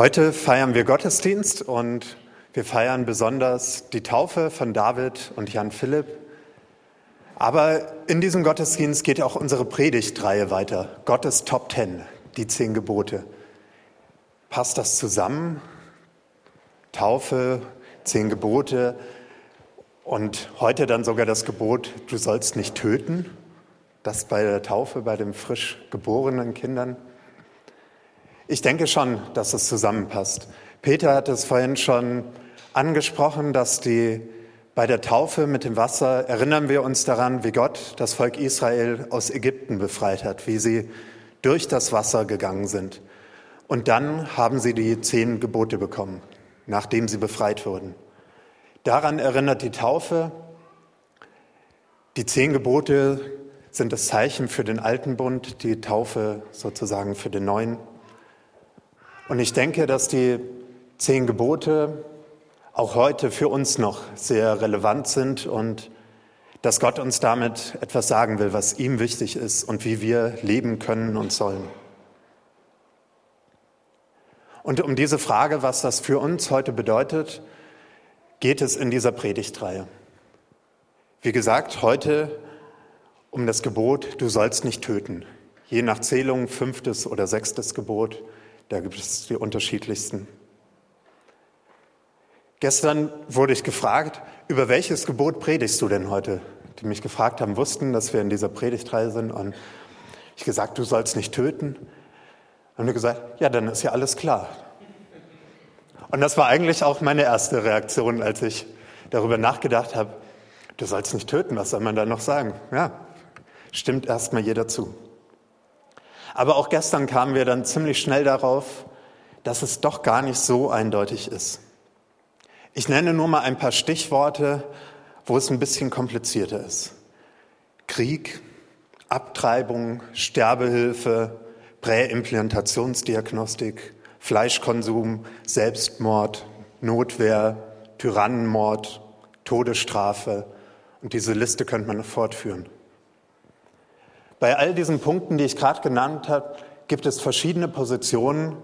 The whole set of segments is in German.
Heute feiern wir Gottesdienst und wir feiern besonders die Taufe von David und Jan Philipp. Aber in diesem Gottesdienst geht auch unsere Predigtreihe weiter. Gottes Top Ten, die zehn Gebote. Passt das zusammen? Taufe, zehn Gebote und heute dann sogar das Gebot, du sollst nicht töten. Das bei der Taufe, bei den frisch geborenen Kindern. Ich denke schon, dass es zusammenpasst. Peter hat es vorhin schon angesprochen, dass die bei der Taufe mit dem Wasser erinnern wir uns daran, wie Gott das Volk Israel aus Ägypten befreit hat, wie sie durch das Wasser gegangen sind. Und dann haben sie die zehn Gebote bekommen, nachdem sie befreit wurden. Daran erinnert die Taufe. Die zehn Gebote sind das Zeichen für den alten Bund, die Taufe sozusagen für den neuen. Und ich denke, dass die zehn Gebote auch heute für uns noch sehr relevant sind und dass Gott uns damit etwas sagen will, was ihm wichtig ist und wie wir leben können und sollen. Und um diese Frage, was das für uns heute bedeutet, geht es in dieser Predigtreihe. Wie gesagt, heute um das Gebot, du sollst nicht töten. Je nach Zählung fünftes oder sechstes Gebot. Da gibt es die unterschiedlichsten. Gestern wurde ich gefragt, über welches Gebot predigst du denn heute? Die mich gefragt haben, wussten, dass wir in dieser Predigtreihe sind. Und ich gesagt, du sollst nicht töten. Haben wir gesagt, ja, dann ist ja alles klar. Und das war eigentlich auch meine erste Reaktion, als ich darüber nachgedacht habe, du sollst nicht töten, was soll man da noch sagen? Ja, stimmt erstmal jeder zu. Aber auch gestern kamen wir dann ziemlich schnell darauf, dass es doch gar nicht so eindeutig ist. Ich nenne nur mal ein paar Stichworte, wo es ein bisschen komplizierter ist. Krieg, Abtreibung, Sterbehilfe, Präimplantationsdiagnostik, Fleischkonsum, Selbstmord, Notwehr, Tyrannenmord, Todesstrafe und diese Liste könnte man fortführen. Bei all diesen Punkten, die ich gerade genannt habe, gibt es verschiedene Positionen,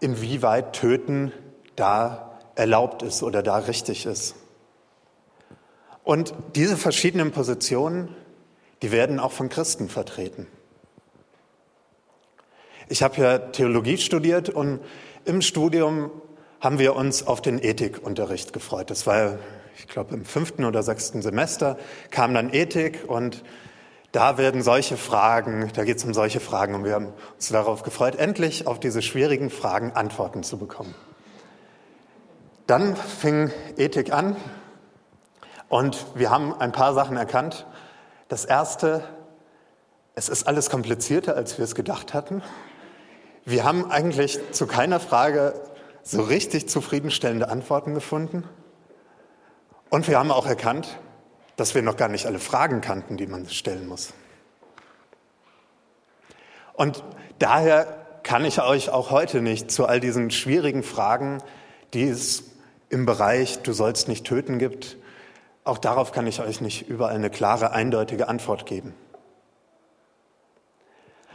inwieweit Töten da erlaubt ist oder da richtig ist. Und diese verschiedenen Positionen, die werden auch von Christen vertreten. Ich habe ja Theologie studiert und im Studium haben wir uns auf den Ethikunterricht gefreut. Das war, ich glaube, im fünften oder sechsten Semester kam dann Ethik und da werden solche Fragen, da geht es um solche Fragen und wir haben uns darauf gefreut, endlich auf diese schwierigen Fragen Antworten zu bekommen. Dann fing Ethik an und wir haben ein paar Sachen erkannt. Das erste, es ist alles komplizierter, als wir es gedacht hatten. Wir haben eigentlich zu keiner Frage so richtig zufriedenstellende Antworten gefunden. Und wir haben auch erkannt, dass wir noch gar nicht alle Fragen kannten, die man stellen muss. Und daher kann ich euch auch heute nicht zu all diesen schwierigen Fragen, die es im Bereich Du sollst nicht töten gibt, auch darauf kann ich euch nicht überall eine klare, eindeutige Antwort geben.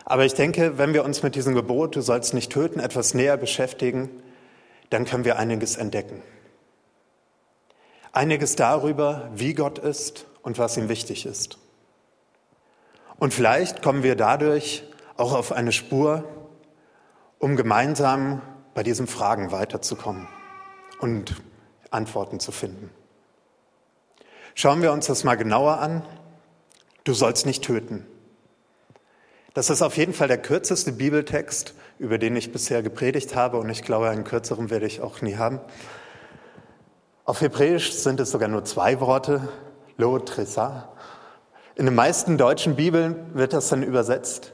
Aber ich denke, wenn wir uns mit diesem Gebot Du sollst nicht töten etwas näher beschäftigen, dann können wir einiges entdecken. Einiges darüber, wie Gott ist und was ihm wichtig ist. Und vielleicht kommen wir dadurch auch auf eine Spur, um gemeinsam bei diesen Fragen weiterzukommen und Antworten zu finden. Schauen wir uns das mal genauer an. Du sollst nicht töten. Das ist auf jeden Fall der kürzeste Bibeltext, über den ich bisher gepredigt habe und ich glaube, einen kürzeren werde ich auch nie haben. Auf Hebräisch sind es sogar nur zwei Worte, lo tresa. In den meisten deutschen Bibeln wird das dann übersetzt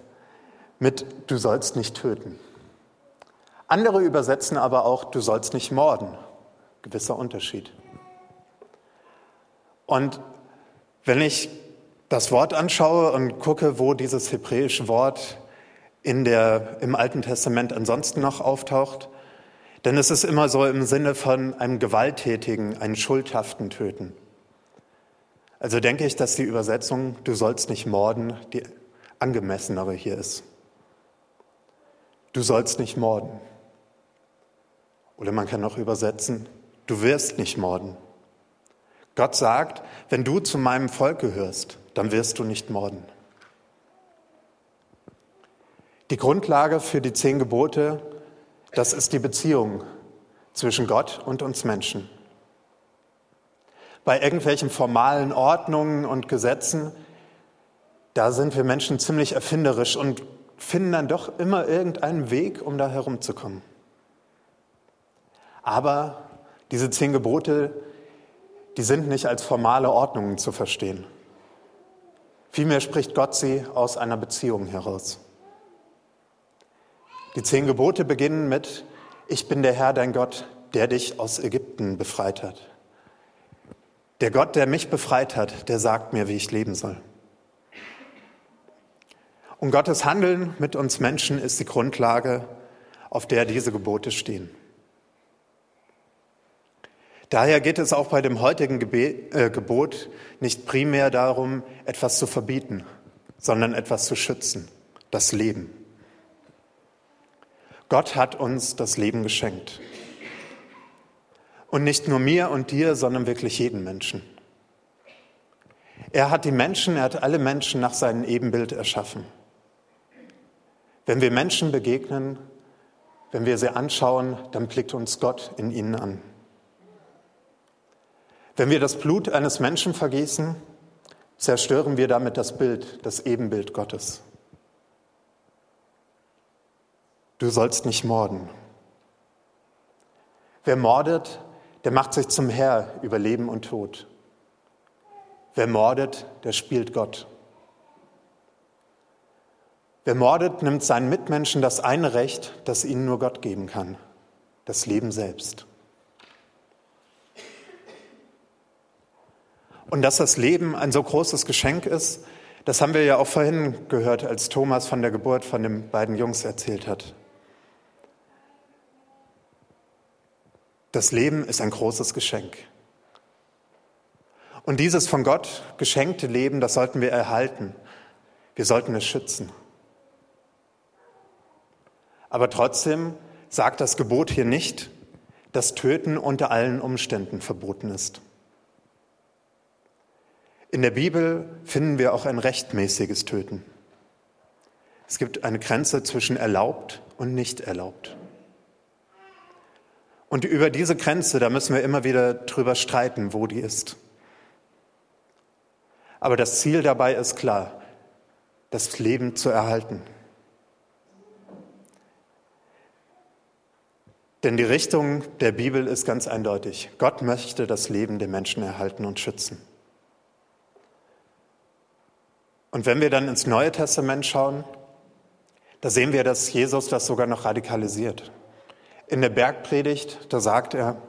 mit du sollst nicht töten. Andere übersetzen aber auch du sollst nicht morden. Gewisser Unterschied. Und wenn ich das Wort anschaue und gucke, wo dieses hebräische Wort in der, im Alten Testament ansonsten noch auftaucht, denn es ist immer so im Sinne von einem gewalttätigen, einen schuldhaften Töten. Also denke ich, dass die Übersetzung Du sollst nicht morden die angemessenere hier ist. Du sollst nicht morden. Oder man kann auch übersetzen, du wirst nicht morden. Gott sagt, wenn du zu meinem Volk gehörst, dann wirst du nicht morden. Die Grundlage für die zehn Gebote, das ist die Beziehung zwischen Gott und uns Menschen. Bei irgendwelchen formalen Ordnungen und Gesetzen, da sind wir Menschen ziemlich erfinderisch und finden dann doch immer irgendeinen Weg, um da herumzukommen. Aber diese zehn Gebote, die sind nicht als formale Ordnungen zu verstehen. Vielmehr spricht Gott sie aus einer Beziehung heraus. Die zehn Gebote beginnen mit, ich bin der Herr, dein Gott, der dich aus Ägypten befreit hat. Der Gott, der mich befreit hat, der sagt mir, wie ich leben soll. Und Gottes Handeln mit uns Menschen ist die Grundlage, auf der diese Gebote stehen. Daher geht es auch bei dem heutigen Gebet, äh, Gebot nicht primär darum, etwas zu verbieten, sondern etwas zu schützen, das Leben. Gott hat uns das Leben geschenkt. Und nicht nur mir und dir, sondern wirklich jeden Menschen. Er hat die Menschen, er hat alle Menschen nach seinem Ebenbild erschaffen. Wenn wir Menschen begegnen, wenn wir sie anschauen, dann blickt uns Gott in ihnen an. Wenn wir das Blut eines Menschen vergießen, zerstören wir damit das Bild, das Ebenbild Gottes. Du sollst nicht morden. Wer mordet, der macht sich zum Herr über Leben und Tod. Wer mordet, der spielt Gott. Wer mordet, nimmt seinen Mitmenschen das eine Recht, das ihnen nur Gott geben kann, das Leben selbst. Und dass das Leben ein so großes Geschenk ist, das haben wir ja auch vorhin gehört, als Thomas von der Geburt von den beiden Jungs erzählt hat. Das Leben ist ein großes Geschenk. Und dieses von Gott geschenkte Leben, das sollten wir erhalten. Wir sollten es schützen. Aber trotzdem sagt das Gebot hier nicht, dass Töten unter allen Umständen verboten ist. In der Bibel finden wir auch ein rechtmäßiges Töten. Es gibt eine Grenze zwischen erlaubt und nicht erlaubt. Und über diese Grenze, da müssen wir immer wieder drüber streiten, wo die ist. Aber das Ziel dabei ist klar, das Leben zu erhalten. Denn die Richtung der Bibel ist ganz eindeutig. Gott möchte das Leben der Menschen erhalten und schützen. Und wenn wir dann ins Neue Testament schauen, da sehen wir, dass Jesus das sogar noch radikalisiert. In der Bergpredigt, da sagt er,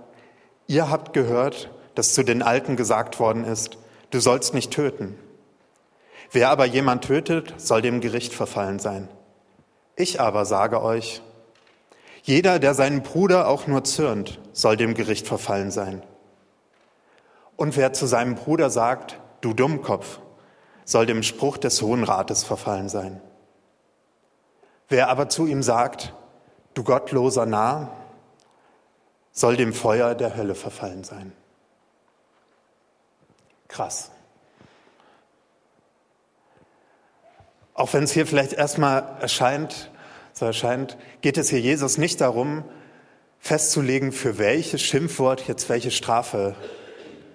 ihr habt gehört, dass zu den Alten gesagt worden ist, du sollst nicht töten. Wer aber jemand tötet, soll dem Gericht verfallen sein. Ich aber sage euch, jeder, der seinen Bruder auch nur zürnt, soll dem Gericht verfallen sein. Und wer zu seinem Bruder sagt, du Dummkopf, soll dem Spruch des Hohen Rates verfallen sein. Wer aber zu ihm sagt, du gottloser Narr, soll dem Feuer der Hölle verfallen sein. Krass. Auch wenn es hier vielleicht erstmal erscheint, so erscheint, geht es hier Jesus nicht darum, festzulegen, für welches Schimpfwort jetzt welche Strafe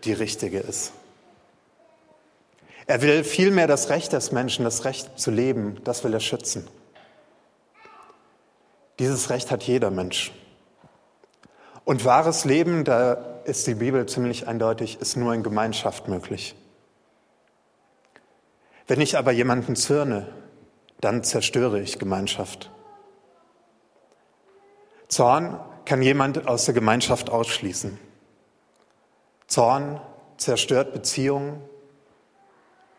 die richtige ist. Er will vielmehr das Recht des Menschen, das Recht zu leben, das will er schützen. Dieses Recht hat jeder Mensch. Und wahres Leben, da ist die Bibel ziemlich eindeutig, ist nur in Gemeinschaft möglich. Wenn ich aber jemanden zürne, dann zerstöre ich Gemeinschaft. Zorn kann jemand aus der Gemeinschaft ausschließen. Zorn zerstört Beziehungen,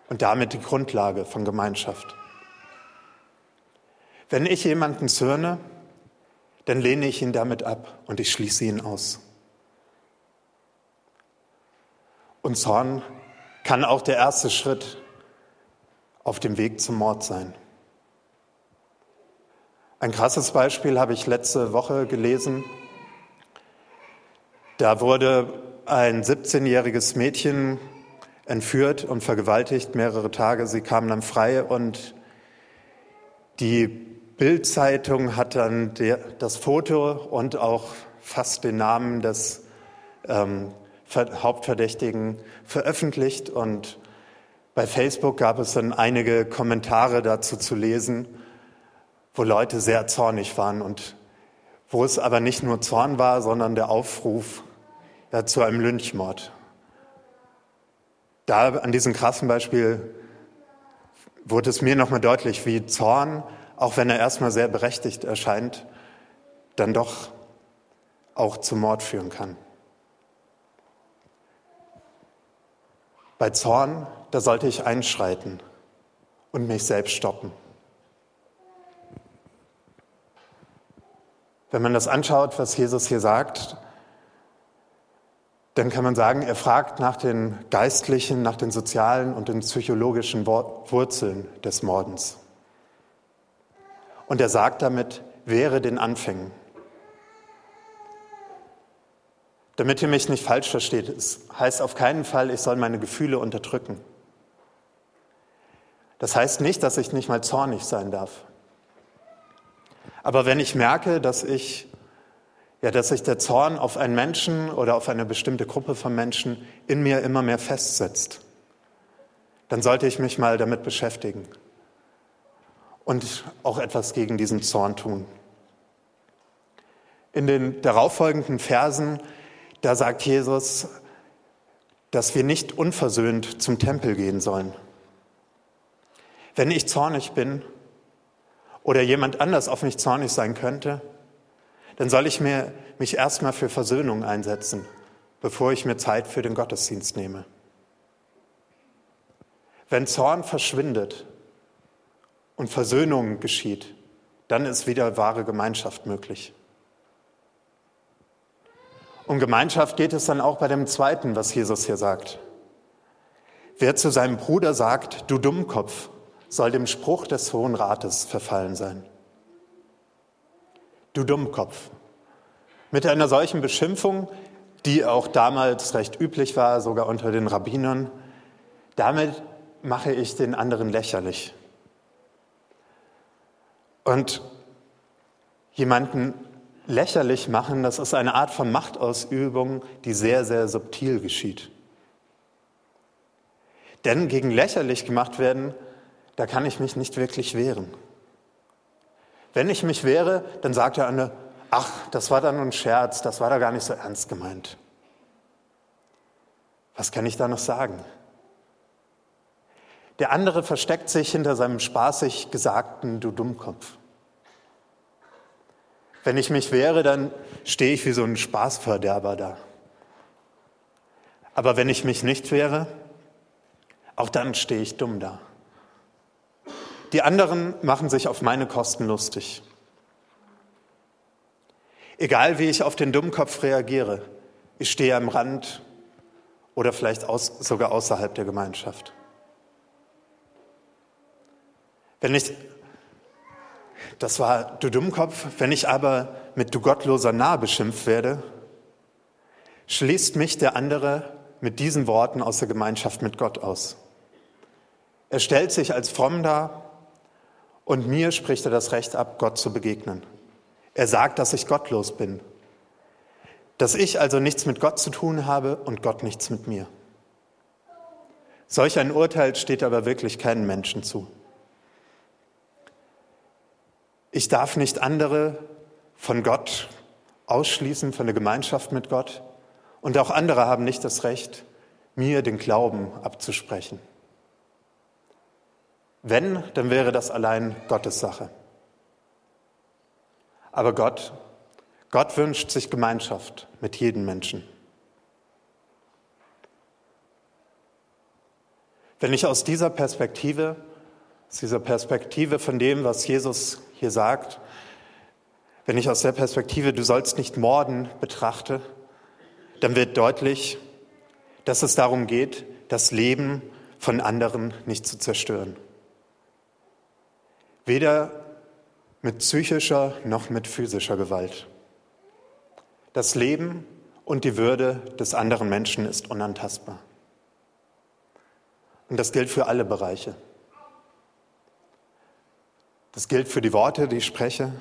und damit die Grundlage von Gemeinschaft. Wenn ich jemanden zürne, dann lehne ich ihn damit ab und ich schließe ihn aus. Und Zorn kann auch der erste Schritt auf dem Weg zum Mord sein. Ein krasses Beispiel habe ich letzte Woche gelesen. Da wurde ein 17-jähriges Mädchen entführt und vergewaltigt mehrere Tage. Sie kam dann frei und die Bildzeitung hat dann der, das Foto und auch fast den Namen des ähm, Hauptverdächtigen veröffentlicht und bei Facebook gab es dann einige Kommentare dazu zu lesen, wo Leute sehr zornig waren und wo es aber nicht nur Zorn war, sondern der Aufruf ja, zu einem Lynchmord. Da an diesem krassen Beispiel wurde es mir nochmal deutlich, wie Zorn, auch wenn er erstmal sehr berechtigt erscheint, dann doch auch zum Mord führen kann. Bei Zorn, da sollte ich einschreiten und mich selbst stoppen. Wenn man das anschaut, was Jesus hier sagt, dann kann man sagen, er fragt nach den geistlichen, nach den sozialen und den psychologischen Wurzeln des Mordens. Und er sagt damit, wehre den Anfängen. Damit ihr mich nicht falsch versteht, es heißt auf keinen Fall, ich soll meine Gefühle unterdrücken. Das heißt nicht, dass ich nicht mal zornig sein darf. Aber wenn ich merke, dass ich, ja, dass sich der Zorn auf einen Menschen oder auf eine bestimmte Gruppe von Menschen in mir immer mehr festsetzt, dann sollte ich mich mal damit beschäftigen und auch etwas gegen diesen Zorn tun. In den darauffolgenden Versen da sagt Jesus, dass wir nicht unversöhnt zum Tempel gehen sollen. Wenn ich zornig bin oder jemand anders auf mich zornig sein könnte, dann soll ich mir, mich erstmal für Versöhnung einsetzen, bevor ich mir Zeit für den Gottesdienst nehme. Wenn Zorn verschwindet und Versöhnung geschieht, dann ist wieder wahre Gemeinschaft möglich. Um Gemeinschaft geht es dann auch bei dem zweiten, was Jesus hier sagt. Wer zu seinem Bruder sagt, du Dummkopf, soll dem Spruch des Hohen Rates verfallen sein. Du Dummkopf. Mit einer solchen Beschimpfung, die auch damals recht üblich war, sogar unter den Rabbinern, damit mache ich den anderen lächerlich. Und jemanden lächerlich machen, das ist eine Art von Machtausübung, die sehr, sehr subtil geschieht. Denn gegen lächerlich gemacht werden, da kann ich mich nicht wirklich wehren. Wenn ich mich wehre, dann sagt der andere, ach, das war da nur ein Scherz, das war da gar nicht so ernst gemeint. Was kann ich da noch sagen? Der andere versteckt sich hinter seinem spaßig Gesagten, du Dummkopf. Wenn ich mich wehre, dann stehe ich wie so ein Spaßverderber da. Aber wenn ich mich nicht wehre, auch dann stehe ich dumm da. Die anderen machen sich auf meine Kosten lustig. Egal wie ich auf den Dummkopf reagiere, ich stehe am Rand oder vielleicht aus, sogar außerhalb der Gemeinschaft. Wenn ich das war du Dummkopf. Wenn ich aber mit du gottloser Nah beschimpft werde, schließt mich der andere mit diesen Worten aus der Gemeinschaft mit Gott aus. Er stellt sich als fromm dar und mir spricht er das Recht ab, Gott zu begegnen. Er sagt, dass ich gottlos bin, dass ich also nichts mit Gott zu tun habe und Gott nichts mit mir. Solch ein Urteil steht aber wirklich keinem Menschen zu. Ich darf nicht andere von Gott ausschließen, von der Gemeinschaft mit Gott. Und auch andere haben nicht das Recht, mir den Glauben abzusprechen. Wenn, dann wäre das allein Gottes Sache. Aber Gott, Gott wünscht sich Gemeinschaft mit jedem Menschen. Wenn ich aus dieser Perspektive, aus dieser Perspektive von dem, was Jesus hier sagt, wenn ich aus der Perspektive, du sollst nicht morden, betrachte, dann wird deutlich, dass es darum geht, das Leben von anderen nicht zu zerstören. Weder mit psychischer noch mit physischer Gewalt. Das Leben und die Würde des anderen Menschen ist unantastbar. Und das gilt für alle Bereiche. Das gilt für die Worte, die ich spreche,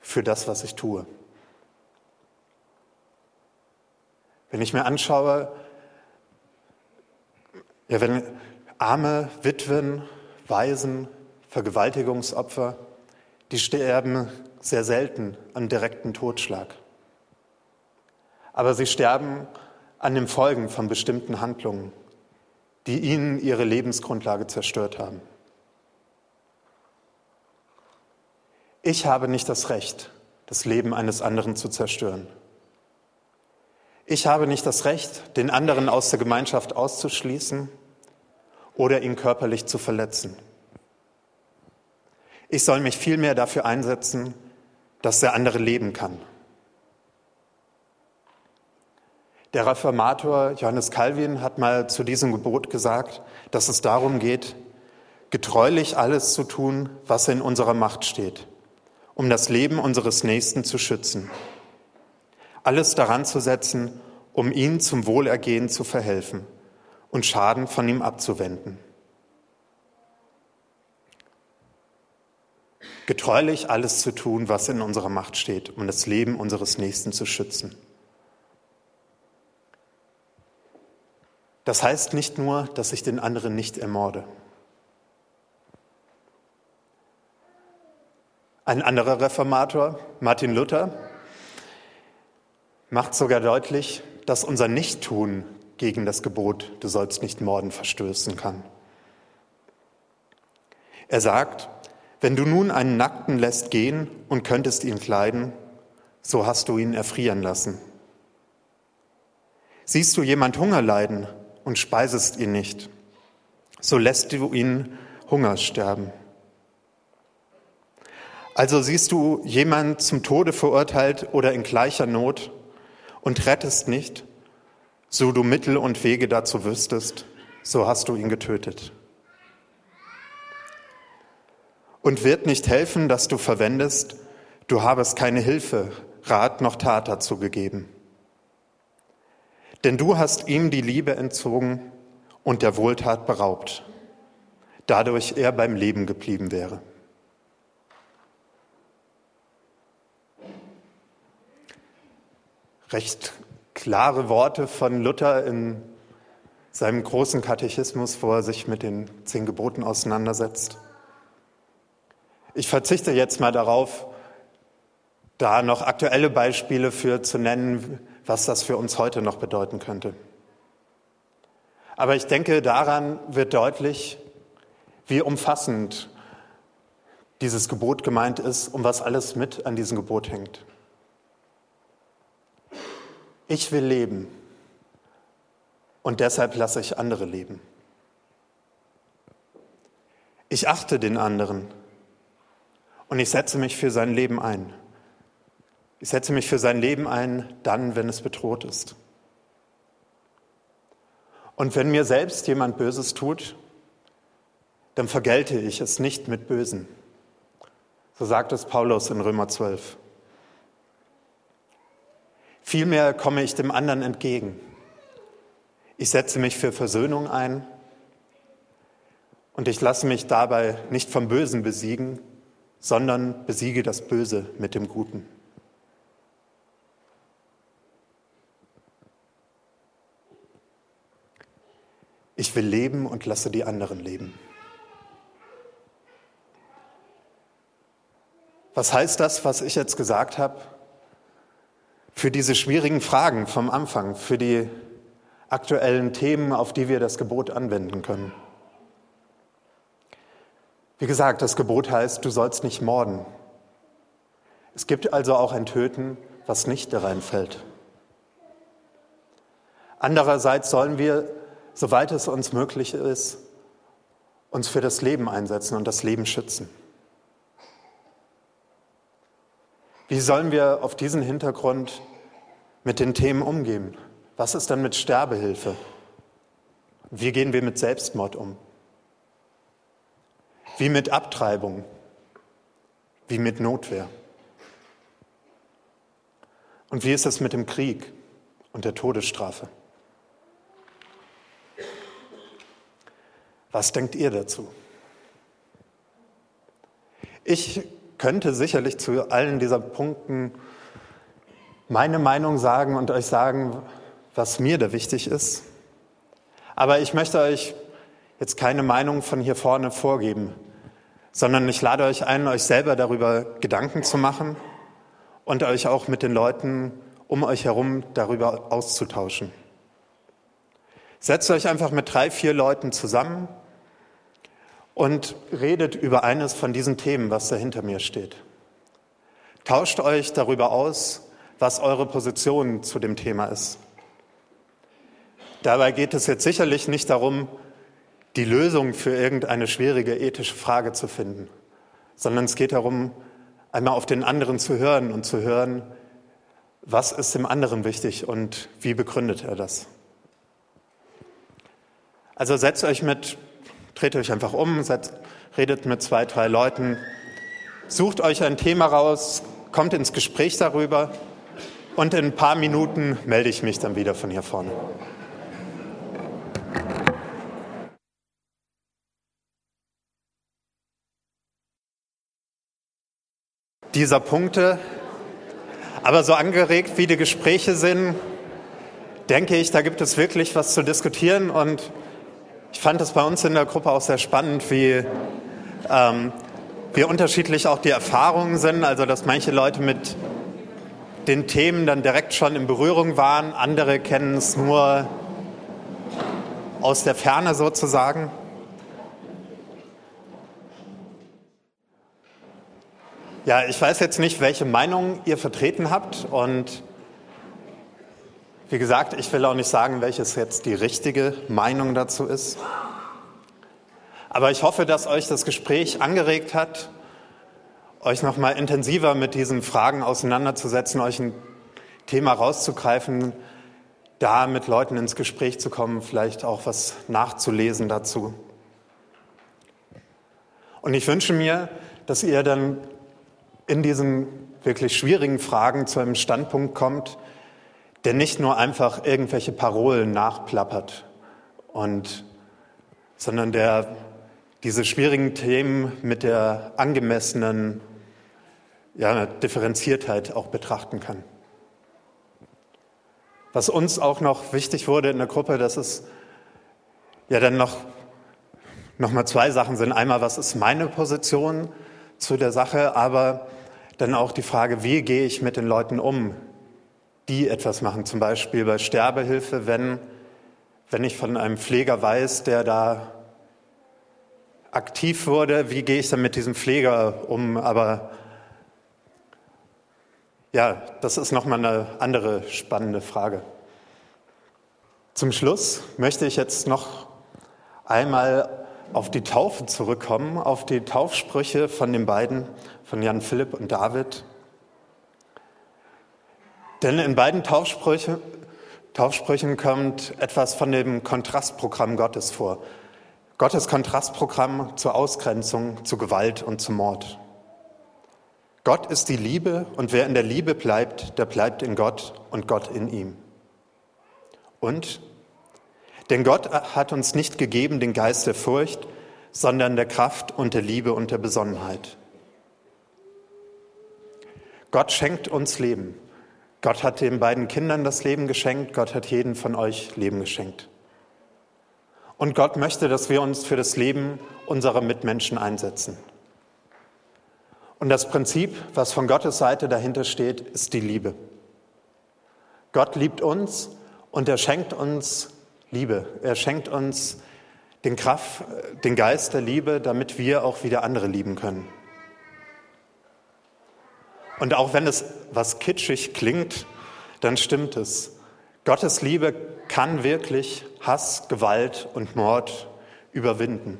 für das, was ich tue. Wenn ich mir anschaue, ja, wenn arme Witwen, Waisen, Vergewaltigungsopfer, die sterben sehr selten an direkten Totschlag. Aber sie sterben an den Folgen von bestimmten Handlungen, die ihnen ihre Lebensgrundlage zerstört haben. Ich habe nicht das Recht, das Leben eines anderen zu zerstören. Ich habe nicht das Recht, den anderen aus der Gemeinschaft auszuschließen oder ihn körperlich zu verletzen. Ich soll mich vielmehr dafür einsetzen, dass der andere leben kann. Der Reformator Johannes Calvin hat mal zu diesem Gebot gesagt, dass es darum geht, getreulich alles zu tun, was in unserer Macht steht, um das Leben unseres Nächsten zu schützen. Alles daran zu setzen, um ihn zum Wohlergehen zu verhelfen und Schaden von ihm abzuwenden. Getreulich alles zu tun, was in unserer Macht steht, um das Leben unseres Nächsten zu schützen. Das heißt nicht nur, dass ich den anderen nicht ermorde. Ein anderer Reformator, Martin Luther, macht sogar deutlich, dass unser Nichttun gegen das Gebot, du sollst nicht morden, verstößen kann. Er sagt, wenn du nun einen Nackten lässt gehen und könntest ihn kleiden, so hast du ihn erfrieren lassen. Siehst du jemand Hunger leiden und speisest ihn nicht, so lässt du ihn Hunger sterben. Also siehst du jemand zum Tode verurteilt oder in gleicher Not und rettest nicht, so du Mittel und Wege dazu wüsstest, so hast du ihn getötet. Und wird nicht helfen, dass du verwendest, du habest keine Hilfe, Rat noch Tat dazu gegeben. Denn du hast ihm die Liebe entzogen und der Wohltat beraubt, dadurch er beim Leben geblieben wäre. Recht klare Worte von Luther in seinem großen Katechismus, wo er sich mit den zehn Geboten auseinandersetzt. Ich verzichte jetzt mal darauf, da noch aktuelle Beispiele für zu nennen, was das für uns heute noch bedeuten könnte. Aber ich denke, daran wird deutlich, wie umfassend dieses Gebot gemeint ist und was alles mit an diesem Gebot hängt. Ich will leben und deshalb lasse ich andere leben. Ich achte den anderen und ich setze mich für sein Leben ein. Ich setze mich für sein Leben ein, dann, wenn es bedroht ist. Und wenn mir selbst jemand Böses tut, dann vergelte ich es nicht mit Bösen. So sagt es Paulus in Römer 12. Vielmehr komme ich dem anderen entgegen. Ich setze mich für Versöhnung ein und ich lasse mich dabei nicht vom Bösen besiegen, sondern besiege das Böse mit dem Guten. Ich will leben und lasse die anderen leben. Was heißt das, was ich jetzt gesagt habe? Für diese schwierigen Fragen vom Anfang, für die aktuellen Themen, auf die wir das Gebot anwenden können. Wie gesagt, das Gebot heißt, du sollst nicht morden. Es gibt also auch ein Töten, was nicht da reinfällt. Andererseits sollen wir, soweit es uns möglich ist, uns für das Leben einsetzen und das Leben schützen. Wie sollen wir auf diesen Hintergrund mit den Themen umgehen? Was ist dann mit Sterbehilfe? Wie gehen wir mit Selbstmord um? Wie mit Abtreibung? Wie mit Notwehr? Und wie ist es mit dem Krieg und der Todesstrafe? Was denkt ihr dazu? Ich könnte sicherlich zu allen dieser Punkten meine Meinung sagen und euch sagen, was mir da wichtig ist. Aber ich möchte euch jetzt keine Meinung von hier vorne vorgeben, sondern ich lade euch ein, euch selber darüber Gedanken zu machen und euch auch mit den Leuten um euch herum darüber auszutauschen. Setzt euch einfach mit drei, vier Leuten zusammen und redet über eines von diesen Themen, was da hinter mir steht. Tauscht euch darüber aus, was eure Position zu dem Thema ist. Dabei geht es jetzt sicherlich nicht darum, die Lösung für irgendeine schwierige ethische Frage zu finden, sondern es geht darum, einmal auf den anderen zu hören und zu hören, was ist dem anderen wichtig und wie begründet er das. Also setzt euch mit, dreht euch einfach um, setzt, redet mit zwei, drei Leuten, sucht euch ein Thema raus, kommt ins Gespräch darüber und in ein paar Minuten melde ich mich dann wieder von hier vorne. dieser Punkte. Aber so angeregt, wie die Gespräche sind, denke ich, da gibt es wirklich was zu diskutieren. Und ich fand es bei uns in der Gruppe auch sehr spannend, wie, ähm, wie unterschiedlich auch die Erfahrungen sind. Also, dass manche Leute mit den Themen dann direkt schon in Berührung waren, andere kennen es nur aus der Ferne sozusagen. Ja, ich weiß jetzt nicht, welche Meinung ihr vertreten habt und wie gesagt, ich will auch nicht sagen, welches jetzt die richtige Meinung dazu ist. Aber ich hoffe, dass euch das Gespräch angeregt hat, euch noch mal intensiver mit diesen Fragen auseinanderzusetzen, euch ein Thema rauszugreifen, da mit Leuten ins Gespräch zu kommen, vielleicht auch was nachzulesen dazu. Und ich wünsche mir, dass ihr dann in diesen wirklich schwierigen Fragen zu einem Standpunkt kommt, der nicht nur einfach irgendwelche Parolen nachplappert, und, sondern der diese schwierigen Themen mit der angemessenen ja, Differenziertheit auch betrachten kann. Was uns auch noch wichtig wurde in der Gruppe, dass es ja dann noch, noch mal zwei Sachen sind. Einmal, was ist meine Position zu der Sache, aber dann auch die Frage, wie gehe ich mit den Leuten um, die etwas machen, zum Beispiel bei Sterbehilfe, wenn, wenn ich von einem Pfleger weiß, der da aktiv wurde, wie gehe ich dann mit diesem Pfleger um? Aber ja, das ist nochmal eine andere spannende Frage. Zum Schluss möchte ich jetzt noch einmal auf die Taufe zurückkommen, auf die Taufsprüche von den beiden, von Jan Philipp und David. Denn in beiden Taufsprüche, Taufsprüchen kommt etwas von dem Kontrastprogramm Gottes vor. Gottes Kontrastprogramm zur Ausgrenzung, zu Gewalt und zum Mord. Gott ist die Liebe und wer in der Liebe bleibt, der bleibt in Gott und Gott in ihm. Und denn Gott hat uns nicht gegeben den Geist der Furcht, sondern der Kraft und der Liebe und der Besonnenheit. Gott schenkt uns Leben. Gott hat den beiden Kindern das Leben geschenkt. Gott hat jeden von euch Leben geschenkt. Und Gott möchte, dass wir uns für das Leben unserer Mitmenschen einsetzen. Und das Prinzip, was von Gottes Seite dahinter steht, ist die Liebe. Gott liebt uns und er schenkt uns Liebe. Er schenkt uns den Kraft, den Geist der Liebe, damit wir auch wieder andere lieben können. Und auch wenn es was kitschig klingt, dann stimmt es. Gottes Liebe kann wirklich Hass, Gewalt und Mord überwinden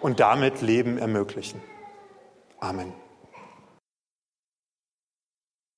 und damit Leben ermöglichen. Amen.